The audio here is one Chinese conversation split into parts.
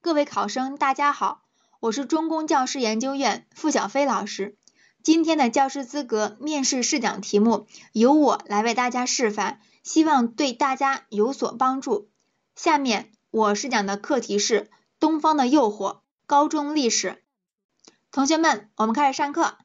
各位考生，大家好，我是中公教师研究院付小飞老师。今天的教师资格面试试讲题目由我来为大家示范，希望对大家有所帮助。下面我试讲的课题是《东方的诱惑》高中历史。同学们，我们开始上课。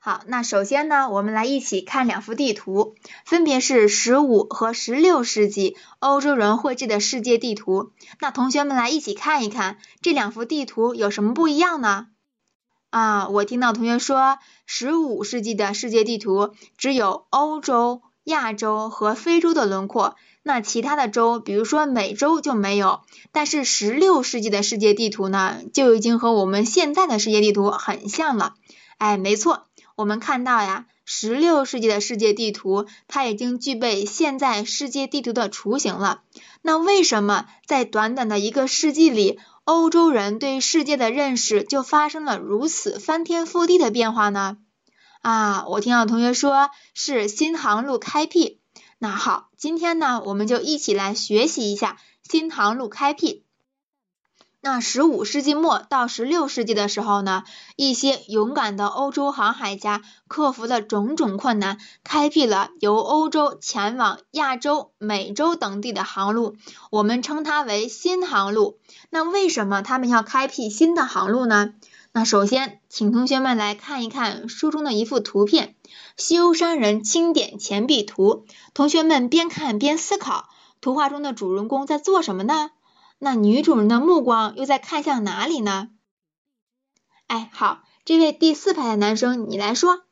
好，那首先呢，我们来一起看两幅地图，分别是十五和十六世纪欧洲人绘制的世界地图。那同学们来一起看一看，这两幅地图有什么不一样呢？啊，我听到同学说，十五世纪的世界地图只有欧洲、亚洲和非洲的轮廓，那其他的洲，比如说美洲就没有。但是十六世纪的世界地图呢，就已经和我们现在的世界地图很像了。哎，没错。我们看到呀，十六世纪的世界地图，它已经具备现在世界地图的雏形了。那为什么在短短的一个世纪里，欧洲人对世界的认识就发生了如此翻天覆地的变化呢？啊，我听到同学说是新航路开辟。那好，今天呢，我们就一起来学习一下新航路开辟。那十五世纪末到十六世纪的时候呢，一些勇敢的欧洲航海家克服了种种困难，开辟了由欧洲前往亚洲、美洲等地的航路，我们称它为新航路。那为什么他们要开辟新的航路呢？那首先，请同学们来看一看书中的一幅图片《西欧商人清点钱币图》。同学们边看边思考，图画中的主人公在做什么呢？那女主人的目光又在看向哪里呢？哎，好，这位第四排的男生，你来说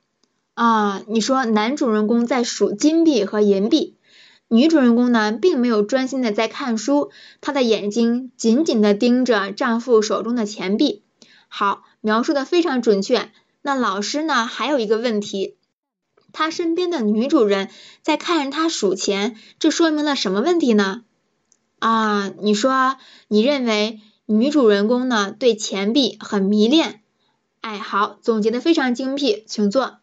啊。你说男主人公在数金币和银币，女主人公呢，并没有专心的在看书，她的眼睛紧紧的盯着丈夫手中的钱币。好，描述的非常准确。那老师呢，还有一个问题，他身边的女主人在看着他数钱，这说明了什么问题呢？啊，你说你认为女主人公呢对钱币很迷恋？哎，好，总结的非常精辟，请坐。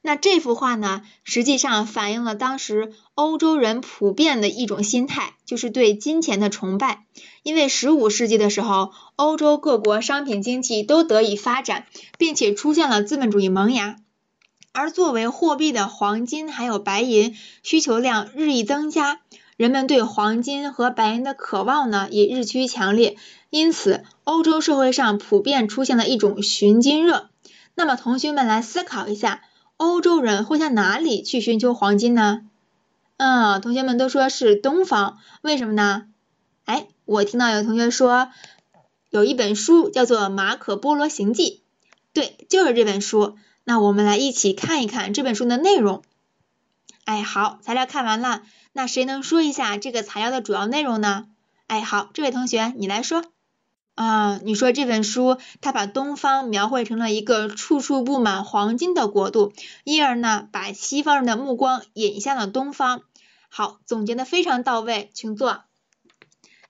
那这幅画呢，实际上反映了当时欧洲人普遍的一种心态，就是对金钱的崇拜。因为十五世纪的时候，欧洲各国商品经济都得以发展，并且出现了资本主义萌芽，而作为货币的黄金还有白银需求量日益增加。人们对黄金和白银的渴望呢也日趋强烈，因此欧洲社会上普遍出现了一种寻金热。那么同学们来思考一下，欧洲人会向哪里去寻求黄金呢？嗯，同学们都说是东方，为什么呢？哎，我听到有同学说有一本书叫做《马可波罗行记》，对，就是这本书。那我们来一起看一看这本书的内容。哎，好，材料看完了。那谁能说一下这个材料的主要内容呢？哎，好，这位同学你来说啊，你说这本书它把东方描绘成了一个处处布满黄金的国度，因而呢把西方人的目光引向了东方。好，总结的非常到位，请坐。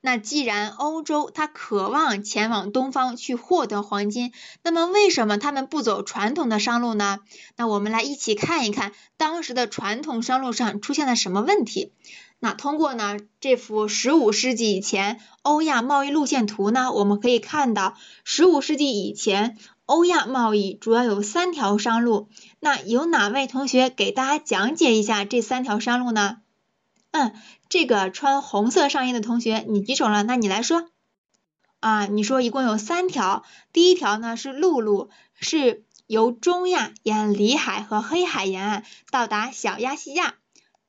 那既然欧洲它渴望前往东方去获得黄金，那么为什么他们不走传统的商路呢？那我们来一起看一看当时的传统商路上出现了什么问题。那通过呢这幅十五世纪以前欧亚贸易路线图呢，我们可以看到十五世纪以前欧亚贸易主要有三条商路。那有哪位同学给大家讲解一下这三条商路呢？嗯，这个穿红色上衣的同学，你举手了，那你来说啊，你说一共有三条，第一条呢是陆路，是由中亚沿里海和黑海沿岸到达小亚细亚。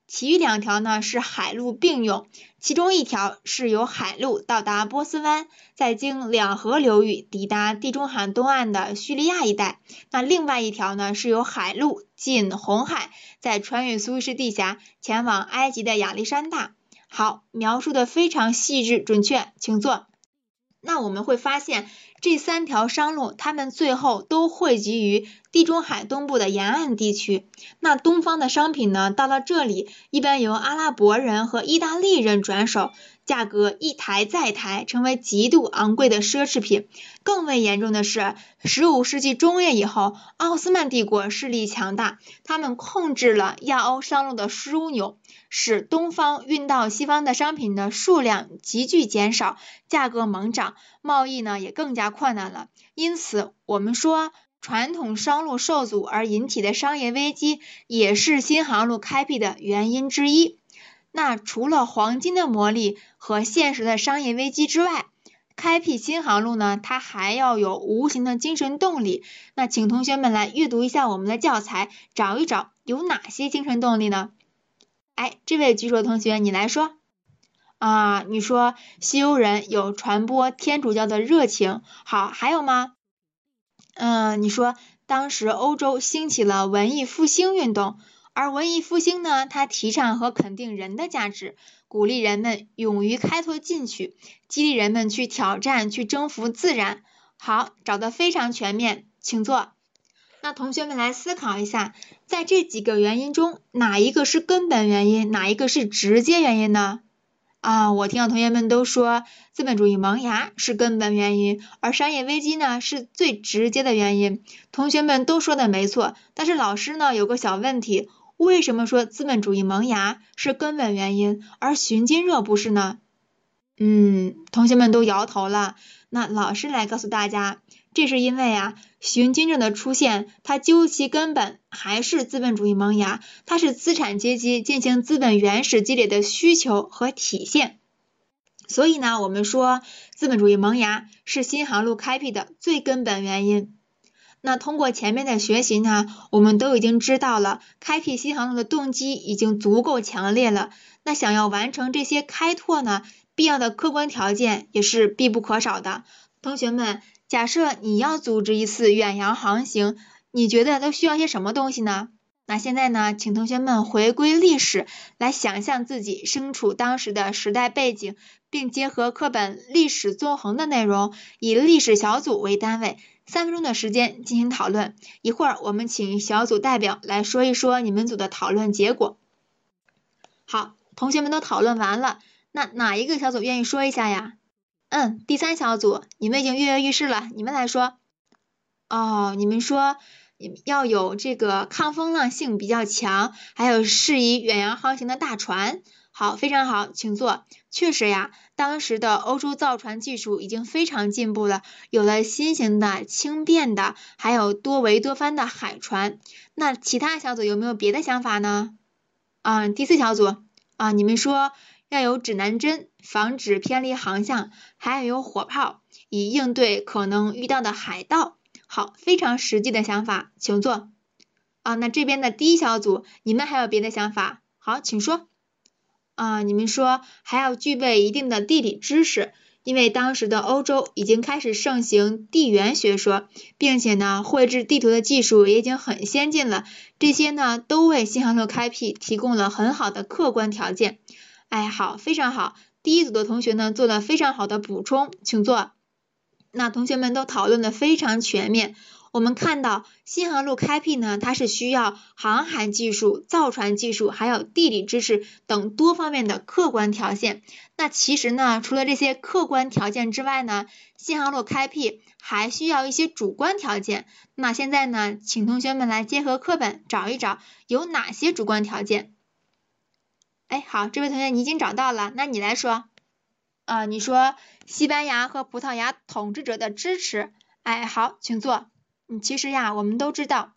其余两条呢是海陆并用，其中一条是由海路到达波斯湾，再经两河流域抵达地中海东岸的叙利亚一带。那另外一条呢是由海路进红海，再穿越苏伊士地峡前往埃及的亚历山大。好，描述的非常细致准确，请坐。那我们会发现。这三条商路，它们最后都汇集于地中海东部的沿岸地区。那东方的商品呢，到了这里，一般由阿拉伯人和意大利人转手，价格一抬再抬，成为极度昂贵的奢侈品。更为严重的是，十五世纪中叶以后，奥斯曼帝国势力强大，他们控制了亚欧商路的枢纽，使东方运到西方的商品的数量急剧减少，价格猛涨，贸易呢也更加困难了。因此，我们说传统商路受阻而引起的商业危机，也是新航路开辟的原因之一。那除了黄金的魔力和现实的商业危机之外，开辟新航路呢，它还要有无形的精神动力。那请同学们来阅读一下我们的教材，找一找有哪些精神动力呢？哎，这位举手的同学，你来说啊，你说西欧人有传播天主教的热情，好，还有吗？嗯，你说当时欧洲兴起了文艺复兴运动。而文艺复兴呢，它提倡和肯定人的价值，鼓励人们勇于开拓进取，激励人们去挑战、去征服自然。好，找的非常全面，请坐。那同学们来思考一下，在这几个原因中，哪一个是根本原因，哪一个是直接原因呢？啊，我听到同学们都说资本主义萌芽是根本原因，而商业危机呢是最直接的原因。同学们都说的没错，但是老师呢有个小问题。为什么说资本主义萌芽是根本原因，而寻金热不是呢？嗯，同学们都摇头了。那老师来告诉大家，这是因为啊，寻金热的出现，它究其根本还是资本主义萌芽，它是资产阶级进行资本原始积累的需求和体现。所以呢，我们说资本主义萌芽是新航路开辟的最根本原因。那通过前面的学习呢，我们都已经知道了，开辟新航路的动机已经足够强烈了。那想要完成这些开拓呢，必要的客观条件也是必不可少的。同学们，假设你要组织一次远洋航行，你觉得都需要些什么东西呢？那现在呢，请同学们回归历史，来想象自己身处当时的时代背景，并结合课本历史纵横的内容，以历史小组为单位。三分钟的时间进行讨论，一会儿我们请小组代表来说一说你们组的讨论结果。好，同学们都讨论完了，那哪一个小组愿意说一下呀？嗯，第三小组，你们已经跃跃欲试了，你们来说。哦，你们说要有这个抗风浪性比较强，还有适宜远洋航行的大船。好，非常好，请坐。确实呀，当时的欧洲造船技术已经非常进步了，有了新型的、轻便的，还有多桅多帆的海船。那其他小组有没有别的想法呢？啊，第四小组啊，你们说要有指南针，防止偏离航向，还要有火炮，以应对可能遇到的海盗。好，非常实际的想法，请坐。啊，那这边的第一小组，你们还有别的想法？好，请说。啊，你们说还要具备一定的地理知识，因为当时的欧洲已经开始盛行地缘学说，并且呢，绘制地图的技术也已经很先进了，这些呢都为新航路开辟提供了很好的客观条件。哎，好，非常好，第一组的同学呢做了非常好的补充，请坐。那同学们都讨论的非常全面。我们看到新航路开辟呢，它是需要航海技术、造船技术，还有地理知识等多方面的客观条件。那其实呢，除了这些客观条件之外呢，新航路开辟还需要一些主观条件。那现在呢，请同学们来结合课本找一找有哪些主观条件。哎，好，这位同学你已经找到了，那你来说。啊，你说西班牙和葡萄牙统治者的支持。哎，好，请坐。嗯，其实呀，我们都知道，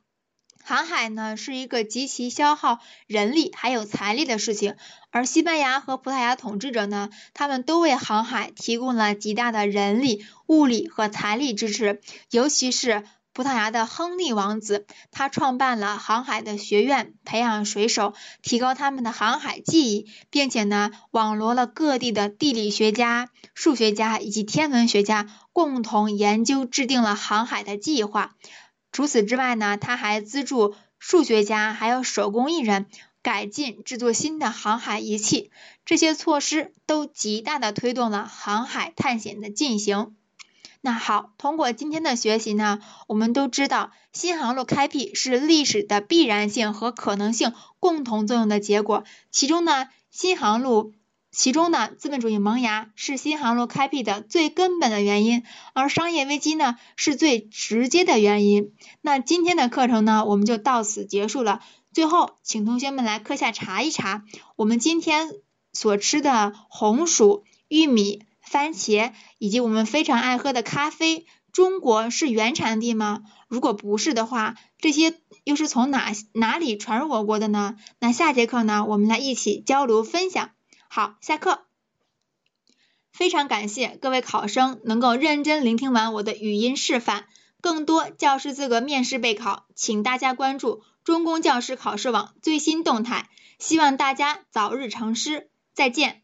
航海呢是一个极其消耗人力还有财力的事情，而西班牙和葡萄牙统治者呢，他们都为航海提供了极大的人力、物力和财力支持，尤其是葡萄牙的亨利王子，他创办了航海的学院，培养水手，提高他们的航海技艺，并且呢，网罗了各地的地理学家、数学家以及天文学家。共同研究制定了航海的计划。除此之外呢，他还资助数学家还有手工艺人改进制作新的航海仪器。这些措施都极大的推动了航海探险的进行。那好，通过今天的学习呢，我们都知道新航路开辟是历史的必然性和可能性共同作用的结果。其中呢，新航路其中呢，资本主义萌芽是新航路开辟的最根本的原因，而商业危机呢是最直接的原因。那今天的课程呢，我们就到此结束了。最后，请同学们来课下查一查，我们今天所吃的红薯、玉米、番茄以及我们非常爱喝的咖啡，中国是原产地吗？如果不是的话，这些又是从哪哪里传入我国的呢？那下节课呢，我们来一起交流分享。好，下课。非常感谢各位考生能够认真聆听完我的语音示范。更多教师资格面试备考，请大家关注中公教师考试网最新动态。希望大家早日成师，再见。